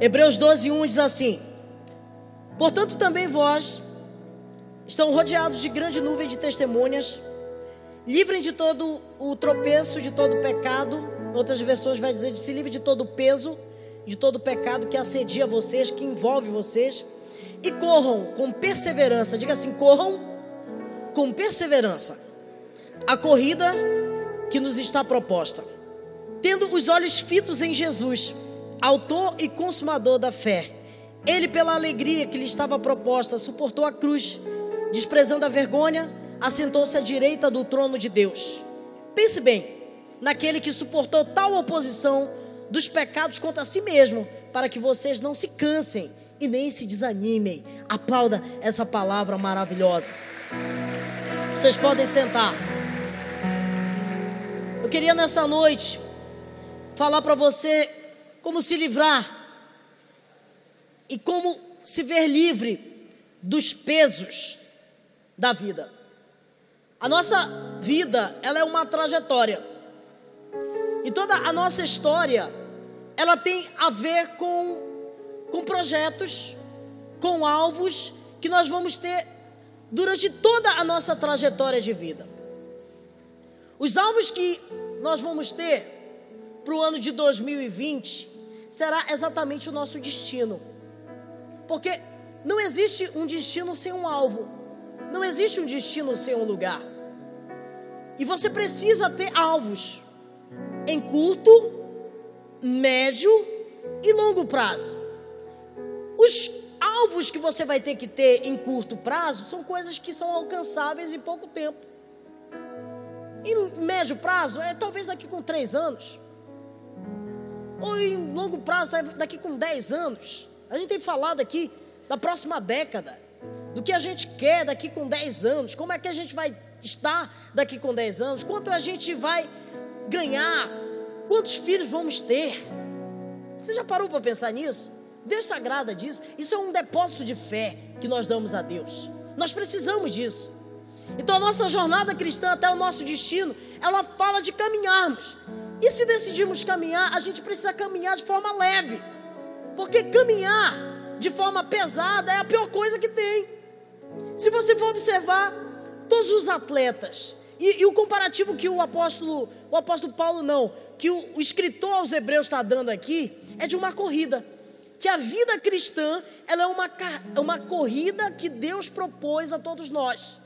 Hebreus 12, 1 diz assim: Portanto, também vós estão rodeados de grande nuvem de testemunhas, livrem de todo o tropeço, de todo o pecado. Outras versões vai dizer: se livre de todo o peso, de todo o pecado que assedia vocês, que envolve vocês, e corram com perseverança. Diga assim: corram com perseverança a corrida que nos está proposta, tendo os olhos fitos em Jesus, autor e consumador da fé. Ele, pela alegria que lhe estava proposta, suportou a cruz, desprezando a vergonha, assentou-se à direita do trono de Deus. Pense bem, naquele que suportou tal oposição dos pecados contra si mesmo, para que vocês não se cansem e nem se desanimem. Aplauda essa palavra maravilhosa. Vocês podem sentar. Eu queria nessa noite falar para você como se livrar e como se ver livre dos pesos da vida. A nossa vida, ela é uma trajetória. E toda a nossa história, ela tem a ver com, com projetos, com alvos que nós vamos ter durante toda a nossa trajetória de vida. Os alvos que nós vamos ter para o ano de 2020 será exatamente o nosso destino. Porque não existe um destino sem um alvo. Não existe um destino sem um lugar. E você precisa ter alvos em curto, médio e longo prazo. Os alvos que você vai ter que ter em curto prazo são coisas que são alcançáveis em pouco tempo. Em médio prazo, é talvez daqui com três anos. Ou em longo prazo, daqui com dez anos. A gente tem falado aqui da próxima década, do que a gente quer daqui com 10 anos, como é que a gente vai estar daqui com 10 anos, quanto a gente vai ganhar, quantos filhos vamos ter. Você já parou para pensar nisso? Deus se agrada disso. Isso é um depósito de fé que nós damos a Deus. Nós precisamos disso. Então a nossa jornada cristã até o nosso destino, ela fala de caminharmos. E se decidirmos caminhar, a gente precisa caminhar de forma leve. Porque caminhar de forma pesada é a pior coisa que tem. Se você for observar todos os atletas, e, e o comparativo que o apóstolo, o apóstolo Paulo não, que o, o escritor aos Hebreus está dando aqui, é de uma corrida. Que a vida cristã ela é uma, uma corrida que Deus propôs a todos nós.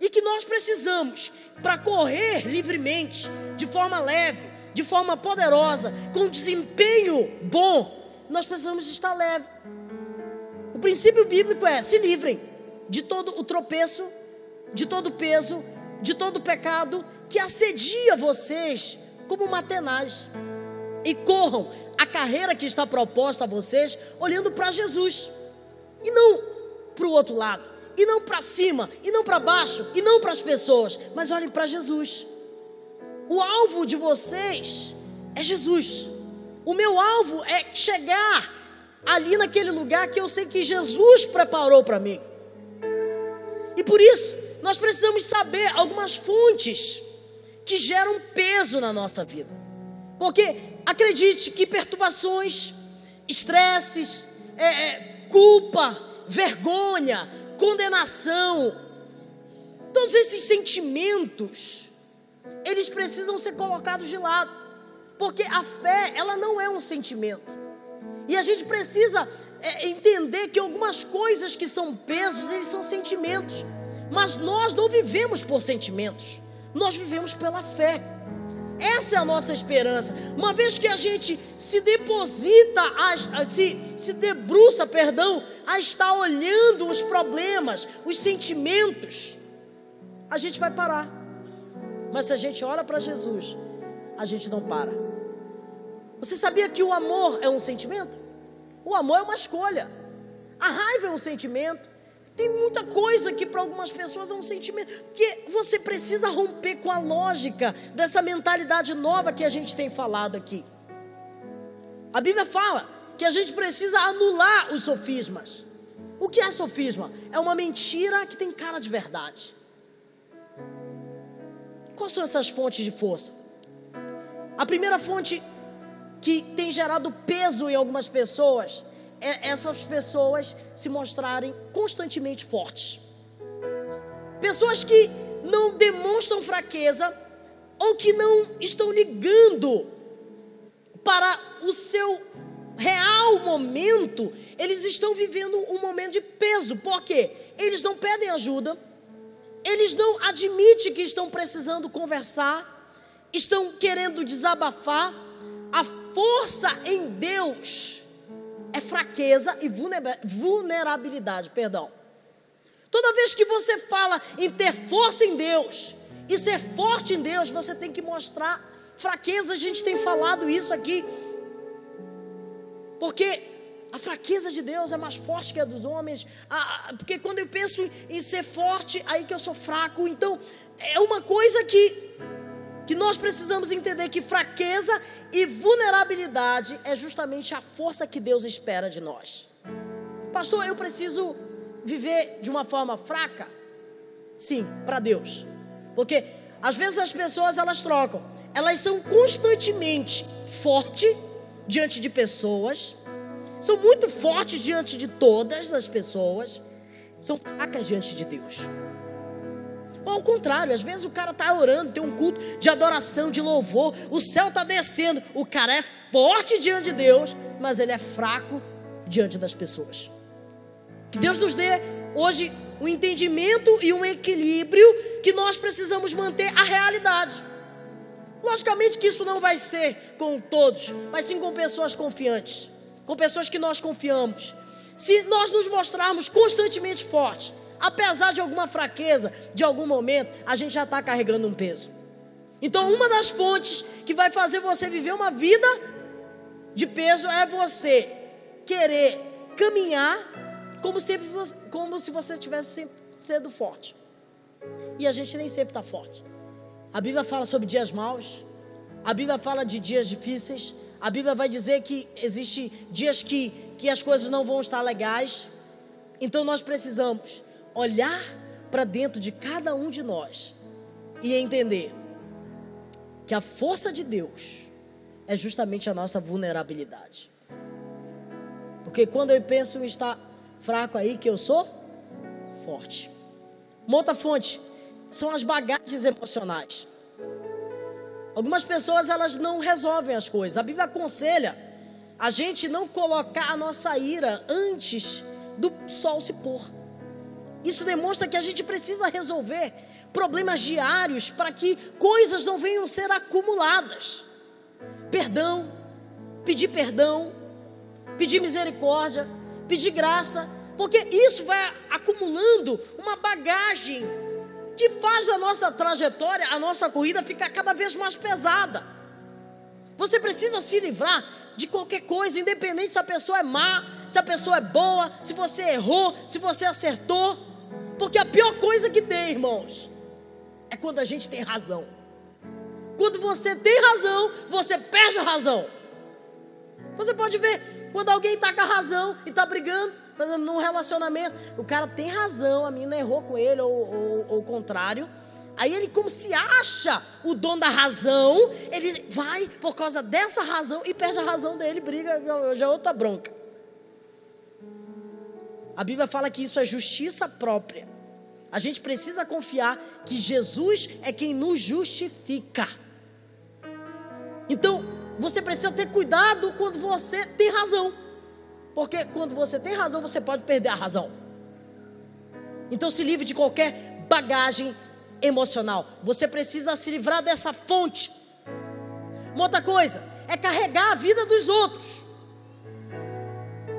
E que nós precisamos, para correr livremente, de forma leve, de forma poderosa, com desempenho bom, nós precisamos estar leve. O princípio bíblico é: se livrem de todo o tropeço, de todo o peso, de todo o pecado que assedia vocês como uma tenaz. E corram a carreira que está proposta a vocês olhando para Jesus. E não para o outro lado. E não para cima, e não para baixo, e não para as pessoas, mas olhem para Jesus. O alvo de vocês é Jesus. O meu alvo é chegar ali naquele lugar que eu sei que Jesus preparou para mim. E por isso, nós precisamos saber algumas fontes que geram peso na nossa vida. Porque acredite que perturbações, estresses, é, é, culpa, vergonha, condenação, todos esses sentimentos, eles precisam ser colocados de lado. Porque a fé, ela não é um sentimento. E a gente precisa é, entender que algumas coisas que são pesos, eles são sentimentos. Mas nós não vivemos por sentimentos. Nós vivemos pela fé. Essa é a nossa esperança. Uma vez que a gente se deposita, se, se debruça, perdão, a estar olhando os problemas, os sentimentos, a gente vai parar. Mas se a gente olha para Jesus, a gente não para. Você sabia que o amor é um sentimento? O amor é uma escolha. A raiva é um sentimento. Tem muita coisa que para algumas pessoas é um sentimento. Que você precisa romper com a lógica dessa mentalidade nova que a gente tem falado aqui. A Bíblia fala que a gente precisa anular os sofismas. O que é sofisma? É uma mentira que tem cara de verdade. Quais são essas fontes de força? A primeira fonte que tem gerado peso em algumas pessoas essas pessoas se mostrarem constantemente fortes. Pessoas que não demonstram fraqueza ou que não estão ligando para o seu real momento, eles estão vivendo um momento de peso. Por quê? Eles não pedem ajuda, eles não admitem que estão precisando conversar, estão querendo desabafar. A força em Deus é fraqueza e vulnerabilidade, perdão. Toda vez que você fala em ter força em Deus e ser forte em Deus, você tem que mostrar fraqueza. A gente tem falado isso aqui. Porque a fraqueza de Deus é mais forte que a dos homens. Ah, porque quando eu penso em ser forte, aí que eu sou fraco. Então, é uma coisa que que nós precisamos entender que fraqueza e vulnerabilidade é justamente a força que Deus espera de nós. Pastor, eu preciso viver de uma forma fraca? Sim, para Deus. Porque às vezes as pessoas elas trocam. Elas são constantemente fortes diante de pessoas, são muito fortes diante de todas as pessoas, são fracas diante de Deus. Ou ao contrário, às vezes o cara está orando, tem um culto de adoração, de louvor, o céu está descendo, o cara é forte diante de Deus, mas ele é fraco diante das pessoas. Que Deus nos dê hoje um entendimento e um equilíbrio que nós precisamos manter a realidade. Logicamente que isso não vai ser com todos, mas sim com pessoas confiantes, com pessoas que nós confiamos. Se nós nos mostrarmos constantemente fortes, apesar de alguma fraqueza, de algum momento, a gente já está carregando um peso. Então, uma das fontes que vai fazer você viver uma vida de peso é você querer caminhar como, sempre, como se você estivesse sendo forte. E a gente nem sempre está forte. A Bíblia fala sobre dias maus, a Bíblia fala de dias difíceis, a Bíblia vai dizer que existe dias que, que as coisas não vão estar legais. Então nós precisamos olhar para dentro de cada um de nós e entender que a força de Deus é justamente a nossa vulnerabilidade. Porque quando eu penso em estar fraco aí, que eu sou forte. Uma outra fonte são as bagagens emocionais. Algumas pessoas elas não resolvem as coisas. A Bíblia aconselha a gente não colocar a nossa ira antes do sol se pôr. Isso demonstra que a gente precisa resolver problemas diários para que coisas não venham ser acumuladas. Perdão, pedir perdão, pedir misericórdia, pedir graça, porque isso vai acumulando uma bagagem que faz a nossa trajetória, a nossa corrida ficar cada vez mais pesada. Você precisa se livrar de qualquer coisa, independente se a pessoa é má, se a pessoa é boa, se você errou, se você acertou. Porque a pior coisa que tem, irmãos, é quando a gente tem razão. Quando você tem razão, você perde a razão. Você pode ver, quando alguém está com a razão e está brigando, mas num relacionamento, o cara tem razão, a menina errou com ele, ou, ou, ou o contrário. Aí ele, como se acha o dono da razão, ele vai por causa dessa razão e perde a razão dele, briga, já é outra bronca. A Bíblia fala que isso é justiça própria. A gente precisa confiar que Jesus é quem nos justifica. Então, você precisa ter cuidado quando você tem razão. Porque quando você tem razão, você pode perder a razão. Então, se livre de qualquer bagagem emocional. Você precisa se livrar dessa fonte. Uma outra coisa é carregar a vida dos outros.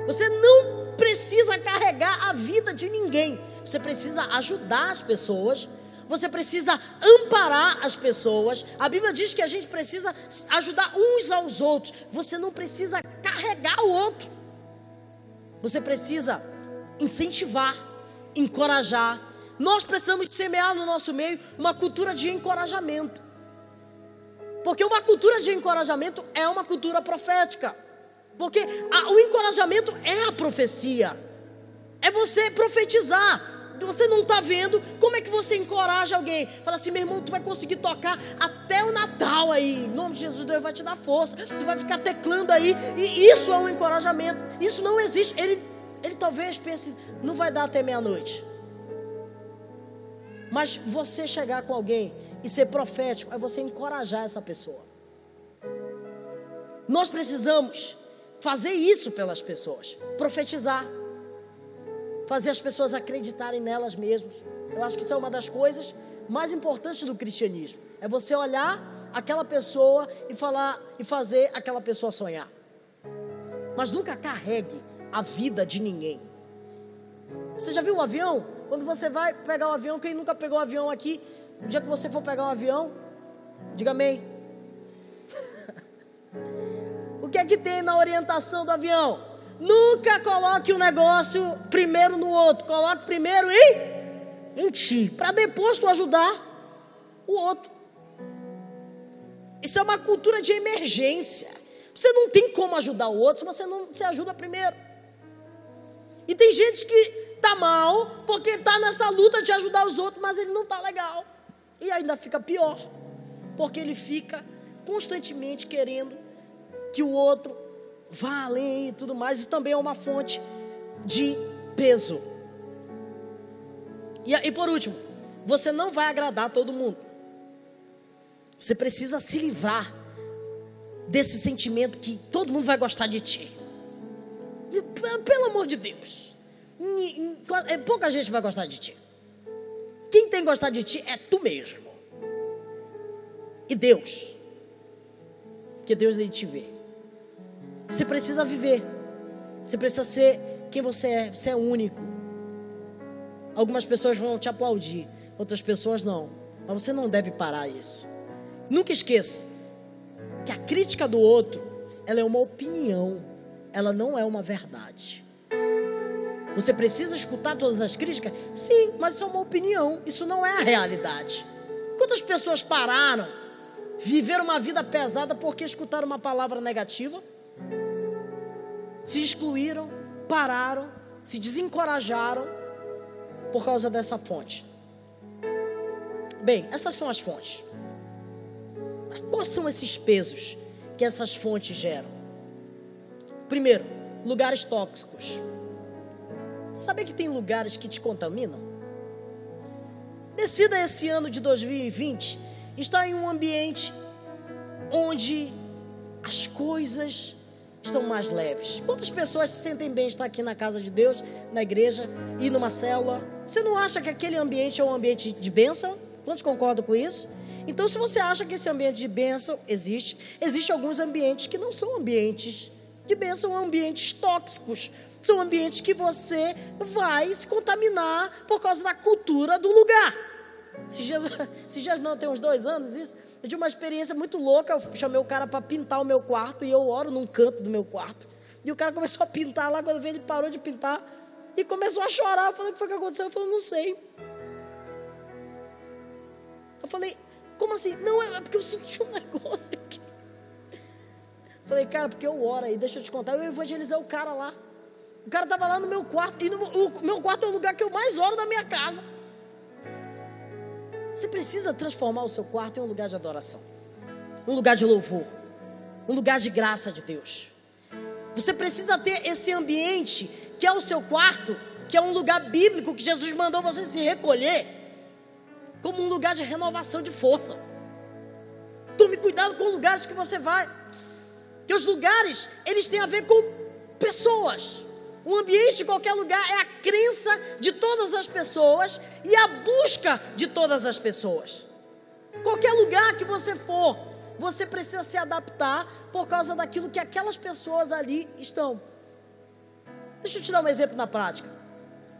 Você não precisa carregar a vida de ninguém. Você precisa ajudar as pessoas. Você precisa amparar as pessoas. A Bíblia diz que a gente precisa ajudar uns aos outros. Você não precisa carregar o outro. Você precisa incentivar, encorajar. Nós precisamos semear no nosso meio uma cultura de encorajamento. Porque uma cultura de encorajamento é uma cultura profética. Porque a, o encorajamento é a profecia. É você profetizar. você não está vendo, como é que você encoraja alguém? Fala assim, meu irmão, tu vai conseguir tocar até o Natal aí. Em nome de Jesus, Deus vai te dar força. Tu vai ficar teclando aí. E isso é um encorajamento. Isso não existe. Ele, ele talvez pense, não vai dar até meia-noite. Mas você chegar com alguém e ser profético é você encorajar essa pessoa. Nós precisamos fazer isso pelas pessoas, profetizar, fazer as pessoas acreditarem nelas mesmas. Eu acho que isso é uma das coisas mais importantes do cristianismo. É você olhar aquela pessoa e falar e fazer aquela pessoa sonhar. Mas nunca carregue a vida de ninguém. Você já viu um avião? Quando você vai pegar o um avião, quem nunca pegou o um avião aqui, o dia que você for pegar um avião, diga amém. que é que tem na orientação do avião? Nunca coloque um negócio primeiro no outro, coloque primeiro em, em ti, para depois tu ajudar o outro. Isso é uma cultura de emergência. Você não tem como ajudar o outro se você não se ajuda primeiro. E tem gente que está mal porque está nessa luta de ajudar os outros, mas ele não está legal. E ainda fica pior, porque ele fica constantemente querendo que o outro vá além e tudo mais. E também é uma fonte de peso. E, e por último, você não vai agradar todo mundo. Você precisa se livrar desse sentimento que todo mundo vai gostar de ti. Pelo amor de Deus. É, pouca gente vai gostar de ti. Quem tem que gostar de ti é tu mesmo. E Deus. Que Deus ele te vê. Você precisa viver. Você precisa ser quem você é. Você é único. Algumas pessoas vão te aplaudir, outras pessoas não. Mas você não deve parar isso. Nunca esqueça que a crítica do outro, ela é uma opinião, ela não é uma verdade. Você precisa escutar todas as críticas? Sim, mas isso é uma opinião, isso não é a realidade. Quantas pessoas pararam, viveram uma vida pesada porque escutaram uma palavra negativa? Se excluíram, pararam, se desencorajaram por causa dessa fonte. Bem, essas são as fontes. Mas quais são esses pesos que essas fontes geram? Primeiro, lugares tóxicos. Sabe que tem lugares que te contaminam? Decida esse ano de 2020 estar em um ambiente onde as coisas estão mais leves. Quantas pessoas se sentem bem estar aqui na casa de Deus, na igreja e numa célula? Você não acha que aquele ambiente é um ambiente de bênção? Quantos concordam com isso? Então, se você acha que esse ambiente de bênção existe, existem alguns ambientes que não são ambientes de bênção, são ambientes tóxicos, são ambientes que você vai se contaminar por causa da cultura do lugar. Se dias não, tem uns dois anos isso, eu tive uma experiência muito louca. Eu chamei o cara para pintar o meu quarto e eu oro num canto do meu quarto. E o cara começou a pintar lá, quando veio ele parou de pintar e começou a chorar. Eu falei, o que foi que aconteceu? Eu falei, não sei. Eu falei, como assim? Não, é porque eu senti um negócio aqui. Eu falei, cara, porque eu oro aí, deixa eu te contar. Eu evangelizei o cara lá. O cara estava lá no meu quarto, e no, o meu quarto é o lugar que eu mais oro na minha casa. Você precisa transformar o seu quarto em um lugar de adoração, um lugar de louvor, um lugar de graça de Deus. Você precisa ter esse ambiente que é o seu quarto, que é um lugar bíblico que Jesus mandou você se recolher, como um lugar de renovação de força. Tome cuidado com lugares que você vai, que os lugares eles têm a ver com pessoas. O ambiente de qualquer lugar é a crença de todas as pessoas e a busca de todas as pessoas. Qualquer lugar que você for, você precisa se adaptar por causa daquilo que aquelas pessoas ali estão. Deixa eu te dar um exemplo na prática.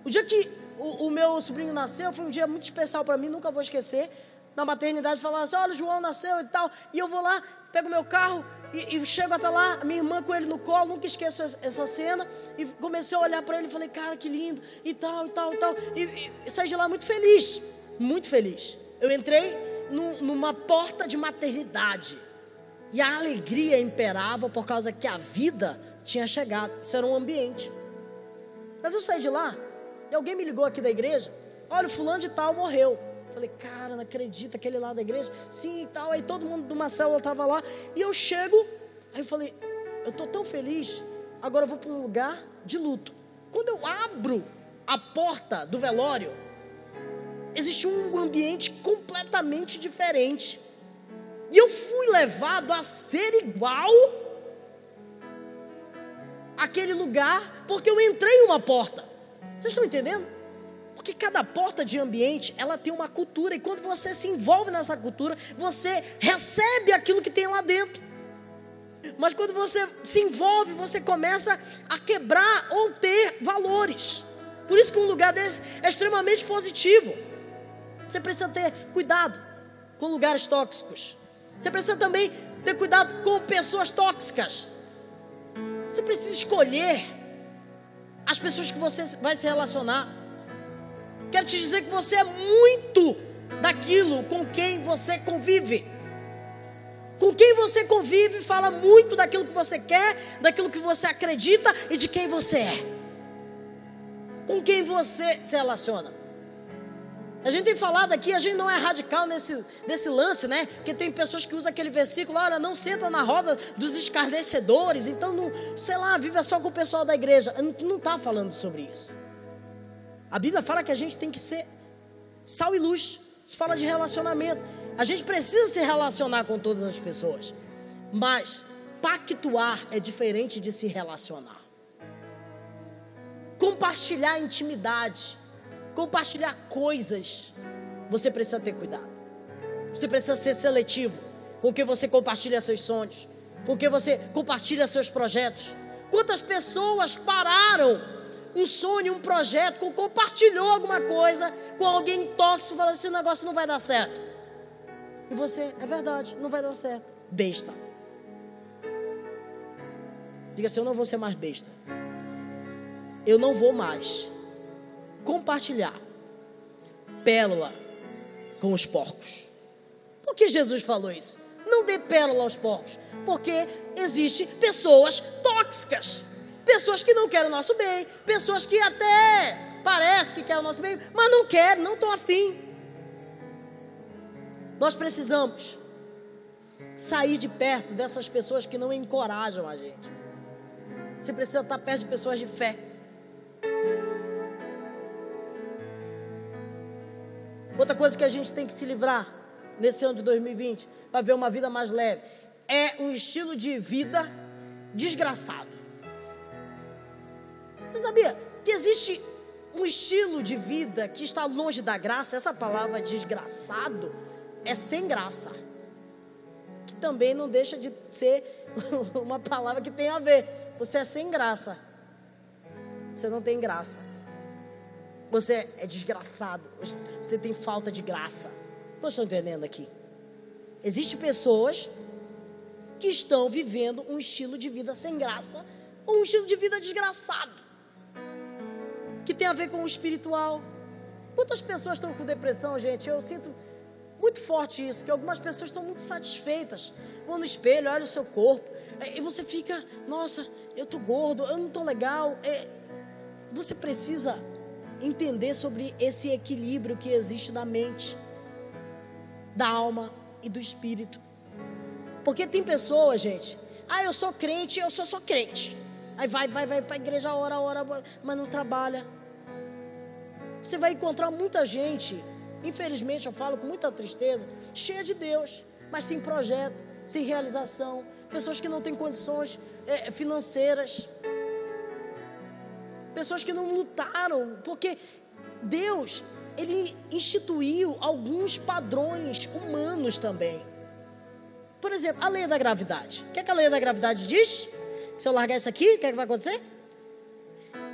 O dia que o, o meu sobrinho nasceu foi um dia muito especial para mim, nunca vou esquecer na maternidade falando assim: olha, o João nasceu e tal. E eu vou lá, pego meu carro e, e chego até lá, minha irmã com ele no colo, nunca esqueço essa cena. E comecei a olhar para ele e falei: cara, que lindo, e tal, e tal, e tal. E, e saí de lá muito feliz, muito feliz. Eu entrei no, numa porta de maternidade. E a alegria imperava por causa que a vida tinha chegado. Isso era um ambiente. Mas eu saí de lá, e alguém me ligou aqui da igreja Olha, o fulano de tal morreu. Falei, cara, não acredito, aquele lá da igreja. Sim e tal. Aí todo mundo de uma célula estava lá. E eu chego, aí eu falei, eu estou tão feliz, agora eu vou para um lugar de luto. Quando eu abro a porta do velório, existe um ambiente completamente diferente. E eu fui levado a ser igual aquele lugar, porque eu entrei em uma porta. Vocês estão entendendo? Porque cada porta de ambiente, ela tem uma cultura, e quando você se envolve nessa cultura, você recebe aquilo que tem lá dentro. Mas quando você se envolve, você começa a quebrar ou ter valores. Por isso que um lugar desse é extremamente positivo. Você precisa ter cuidado com lugares tóxicos. Você precisa também ter cuidado com pessoas tóxicas. Você precisa escolher as pessoas que você vai se relacionar. Quero te dizer que você é muito daquilo com quem você convive. Com quem você convive fala muito daquilo que você quer, daquilo que você acredita e de quem você é. Com quem você se relaciona. A gente tem falado aqui, a gente não é radical nesse, nesse lance, né? Porque tem pessoas que usam aquele versículo, olha, não senta na roda dos escarnecedores, então, não, sei lá, vive só com o pessoal da igreja. Não está falando sobre isso. A Bíblia fala que a gente tem que ser sal e luz. Isso fala de relacionamento. A gente precisa se relacionar com todas as pessoas. Mas pactuar é diferente de se relacionar. Compartilhar intimidade compartilhar coisas, você precisa ter cuidado. Você precisa ser seletivo com que você compartilha seus sonhos, com que você compartilha seus projetos. Quantas pessoas pararam um sonho, um projeto, compartilhou alguma coisa com alguém tóxico, falando assim: o negócio não vai dar certo. E você, é verdade, não vai dar certo. Besta. Diga assim: eu não vou ser mais besta. Eu não vou mais compartilhar pérola com os porcos. Por que Jesus falou isso? Não dê pérola aos porcos, porque existe pessoas tóxicas, pessoas que não querem o nosso bem, pessoas que até parece que querem o nosso bem, mas não querem, não estão afim. Nós precisamos sair de perto dessas pessoas que não encorajam a gente. Você precisa estar perto de pessoas de fé. Outra coisa que a gente tem que se livrar nesse ano de 2020 para ver uma vida mais leve é um estilo de vida desgraçado. Você sabia que existe um estilo de vida que está longe da graça? Essa palavra desgraçado é sem graça. Que também não deixa de ser uma palavra que tem a ver. Você é sem graça. Você não tem graça. Você é desgraçado. Você tem falta de graça. Não estou entendendo aqui. Existem pessoas que estão vivendo um estilo de vida sem graça ou um estilo de vida desgraçado. Que tem a ver com o espiritual. Quantas pessoas estão com depressão, gente? Eu sinto muito forte isso, que algumas pessoas estão muito satisfeitas. Vão no espelho, olha o seu corpo, é, e você fica, nossa, eu tô gordo, eu não tô legal. É, você precisa entender sobre esse equilíbrio que existe da mente, da alma e do espírito. Porque tem pessoas, gente, ah, eu sou crente, eu sou só crente. Aí vai, vai, vai para a igreja hora a hora, mas não trabalha. Você vai encontrar muita gente, infelizmente eu falo com muita tristeza, cheia de Deus, mas sem projeto, sem realização, pessoas que não têm condições é, financeiras pessoas que não lutaram, porque Deus, ele instituiu alguns padrões humanos também. Por exemplo, a lei da gravidade. O que, é que a lei da gravidade diz? Se eu largar isso aqui, o que, é que vai acontecer?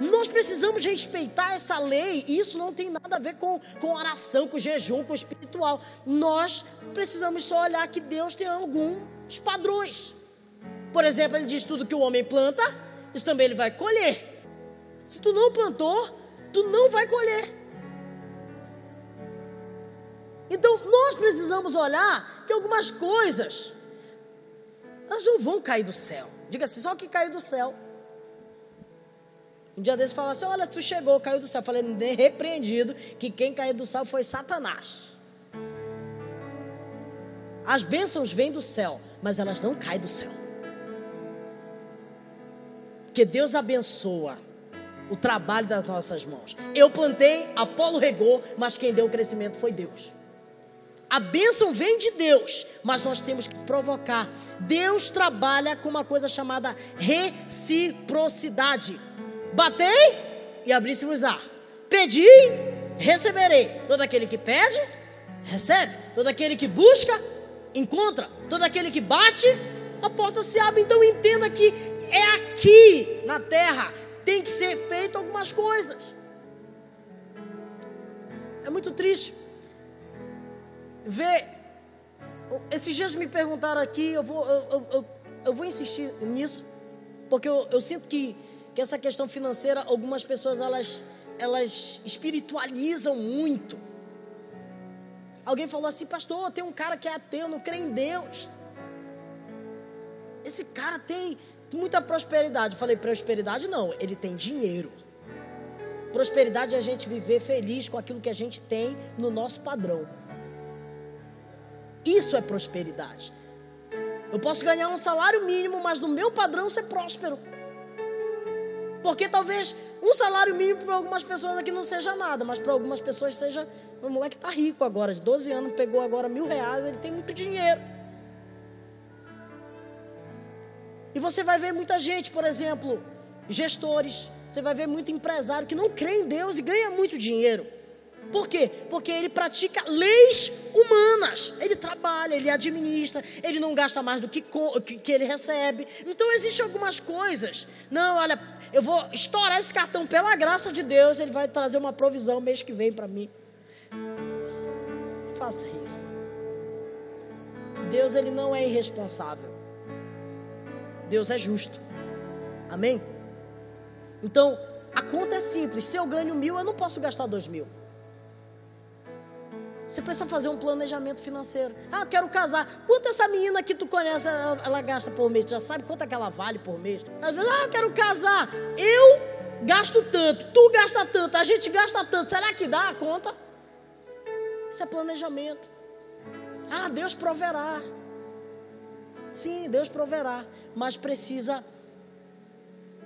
Nós precisamos respeitar essa lei, e isso não tem nada a ver com, com oração, com jejum, com espiritual. Nós precisamos só olhar que Deus tem alguns padrões. Por exemplo, ele diz tudo que o homem planta, isso também ele vai colher. Se tu não plantou, tu não vai colher. Então nós precisamos olhar que algumas coisas elas não vão cair do céu. Diga assim, só que caiu do céu. Um dia desses falaram assim: Olha, tu chegou, caiu do céu. Eu falei, repreendido, que quem caiu do céu foi Satanás. As bênçãos vêm do céu, mas elas não caem do céu. Porque Deus abençoa o trabalho das nossas mãos. Eu plantei, Apolo regou, mas quem deu o crescimento foi Deus. A bênção vem de Deus, mas nós temos que provocar. Deus trabalha com uma coisa chamada reciprocidade. Batei e abri-se-vos-á. Pedi, receberei. Todo aquele que pede, recebe. Todo aquele que busca, encontra. Todo aquele que bate, a porta se abre. Então entenda que é aqui na terra tem que ser feito algumas coisas. É muito triste ver. Esses dias me perguntaram aqui, eu vou, eu, eu, eu vou insistir nisso, porque eu, eu sinto que, que essa questão financeira, algumas pessoas elas, elas espiritualizam muito. Alguém falou assim, pastor, tem um cara que é ateu, não crê em Deus. Esse cara tem muita prosperidade. Eu falei, prosperidade não, ele tem dinheiro. Prosperidade é a gente viver feliz com aquilo que a gente tem no nosso padrão. Isso é prosperidade. Eu posso ganhar um salário mínimo, mas no meu padrão ser próspero. Porque talvez um salário mínimo para algumas pessoas aqui não seja nada, mas para algumas pessoas seja. O moleque está rico agora, de 12 anos, pegou agora mil reais, ele tem muito dinheiro. E você vai ver muita gente, por exemplo, gestores, você vai ver muito empresário que não crê em Deus e ganha muito dinheiro. Por quê? Porque ele pratica leis humanas. Ele trabalha, ele administra, ele não gasta mais do que, que ele recebe. Então existem algumas coisas. Não, olha, eu vou estourar esse cartão pela graça de Deus, ele vai trazer uma provisão mês que vem para mim. Faça isso. Deus ele não é irresponsável. Deus é justo. Amém? Então, a conta é simples. Se eu ganho mil, eu não posso gastar dois mil. Você precisa fazer um planejamento financeiro. Ah, quero casar. Quanto essa menina que tu conhece, ela, ela gasta por mês? Tu já sabe quanto é que ela vale por mês? Às vezes, ah, quero casar. Eu gasto tanto, tu gasta tanto, a gente gasta tanto. Será que dá a conta? Isso é planejamento. Ah, Deus proverá. Sim, Deus proverá, mas precisa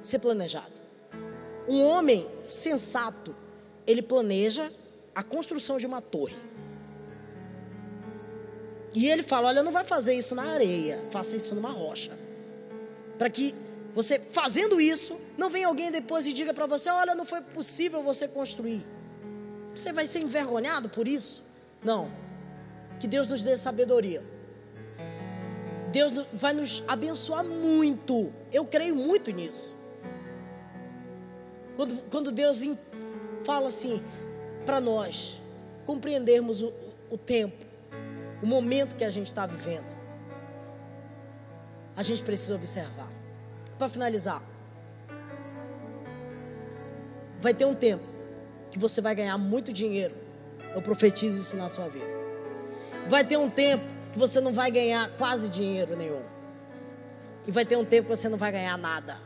ser planejado. Um homem sensato, ele planeja a construção de uma torre. E ele fala: Olha, não vai fazer isso na areia, faça isso numa rocha. Para que você, fazendo isso, não venha alguém depois e diga para você: Olha, não foi possível você construir. Você vai ser envergonhado por isso? Não. Que Deus nos dê sabedoria. Deus vai nos abençoar muito. Eu creio muito nisso. Quando, quando Deus fala assim para nós compreendermos o, o tempo, o momento que a gente está vivendo, a gente precisa observar. Para finalizar, vai ter um tempo que você vai ganhar muito dinheiro. Eu profetizo isso na sua vida. Vai ter um tempo que você não vai ganhar quase dinheiro nenhum. E vai ter um tempo que você não vai ganhar nada.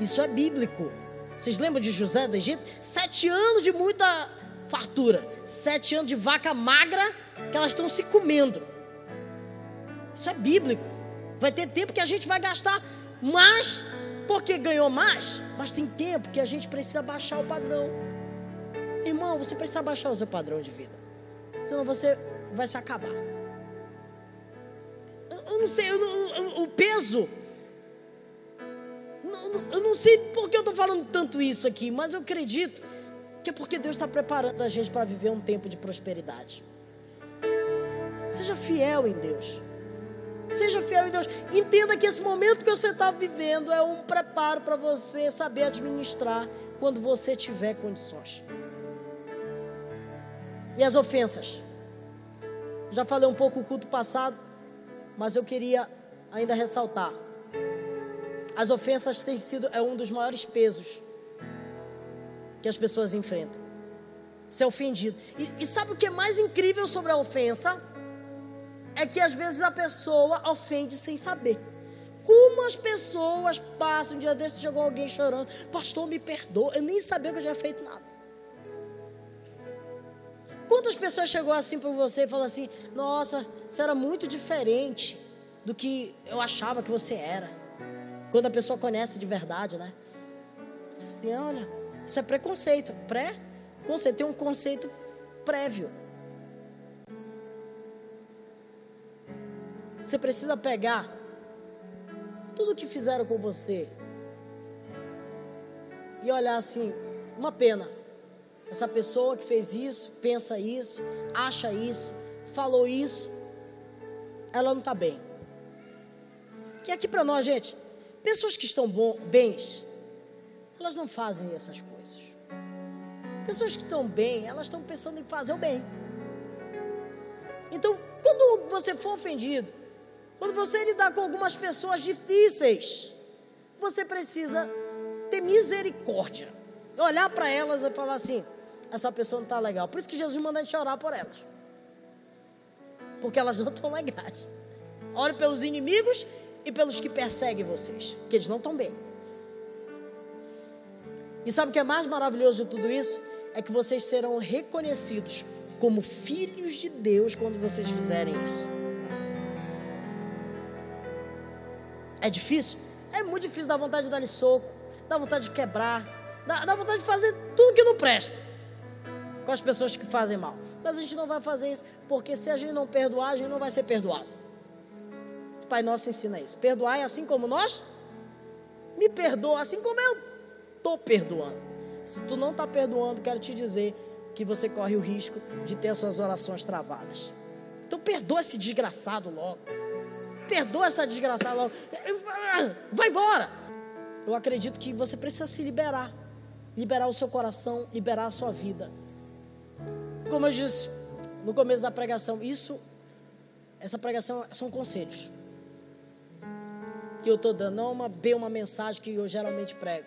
Isso é bíblico. Vocês lembram de José do Egito? Sete anos de muita fartura. Sete anos de vaca magra que elas estão se comendo. Isso é bíblico. Vai ter tempo que a gente vai gastar mais porque ganhou mais, mas tem tempo que a gente precisa baixar o padrão. Irmão, você precisa baixar o seu padrão de vida. Senão você vai se acabar. Eu não sei, eu não, o peso. Eu não sei por que eu estou falando tanto isso aqui, mas eu acredito que é porque Deus está preparando a gente para viver um tempo de prosperidade. Seja fiel em Deus. Seja fiel em Deus. Entenda que esse momento que você está vivendo é um preparo para você saber administrar quando você tiver condições. E as ofensas? Já falei um pouco o culto passado, mas eu queria ainda ressaltar. As ofensas têm sido é um dos maiores pesos que as pessoas enfrentam. Ser ofendido. E, e sabe o que é mais incrível sobre a ofensa? É que às vezes a pessoa ofende sem saber. Como as pessoas passam, um dia desse chegou alguém chorando, pastor, me perdoa, eu nem sabia que eu tinha feito nada. Quantas pessoas chegou assim para você e falou assim, nossa, você era muito diferente do que eu achava que você era. Quando a pessoa conhece de verdade, né? Assim, olha, isso é preconceito. Pré? Você tem um conceito prévio. Você precisa pegar tudo que fizeram com você e olhar assim, uma pena. Essa pessoa que fez isso, pensa isso, acha isso, falou isso, ela não está bem. Que aqui para nós, gente, pessoas que estão bom, bens, elas não fazem essas coisas. Pessoas que estão bem, elas estão pensando em fazer o bem. Então, quando você for ofendido, quando você lidar com algumas pessoas difíceis, você precisa ter misericórdia. Olhar para elas e falar assim: essa pessoa não está legal. Por isso que Jesus manda a gente orar por elas. Porque elas não estão legais. Ore pelos inimigos e pelos que perseguem vocês, que eles não estão bem. E sabe o que é mais maravilhoso de tudo isso? É que vocês serão reconhecidos como filhos de Deus quando vocês fizerem isso. É difícil? É muito difícil, dá vontade de dar-lhe soco, dá vontade de quebrar, dá, vontade de fazer tudo que não presta com as pessoas que fazem mal. Mas a gente não vai fazer isso, porque se a gente não perdoar, a gente não vai ser perdoado. O Pai Nosso ensina isso. Perdoar é assim como nós me perdoa, assim como eu estou perdoando. Se tu não está perdoando, quero te dizer que você corre o risco de ter as suas orações travadas. Então perdoa esse desgraçado logo. Perdoa essa desgraçada logo. Vai embora. Eu acredito que você precisa se liberar. Liberar o seu coração, liberar a sua vida. Como eu disse no começo da pregação, isso, essa pregação são conselhos que eu estou dando, não uma, bem uma mensagem que eu geralmente prego.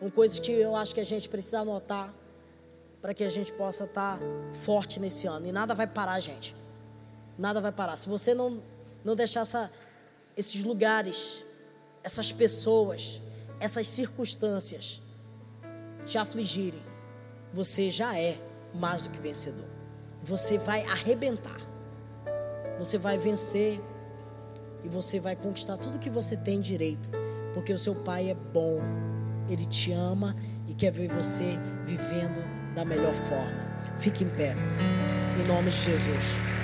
Uma coisa que eu acho que a gente precisa anotar para que a gente possa estar tá forte nesse ano. E nada vai parar gente. Nada vai parar. Se você não não deixar essa, esses lugares, essas pessoas, essas circunstâncias te afligirem, você já é mais do que vencedor. Você vai arrebentar. Você vai vencer e você vai conquistar tudo que você tem direito, porque o seu pai é bom. Ele te ama e quer ver você vivendo da melhor forma. Fique em pé. Em nome de Jesus.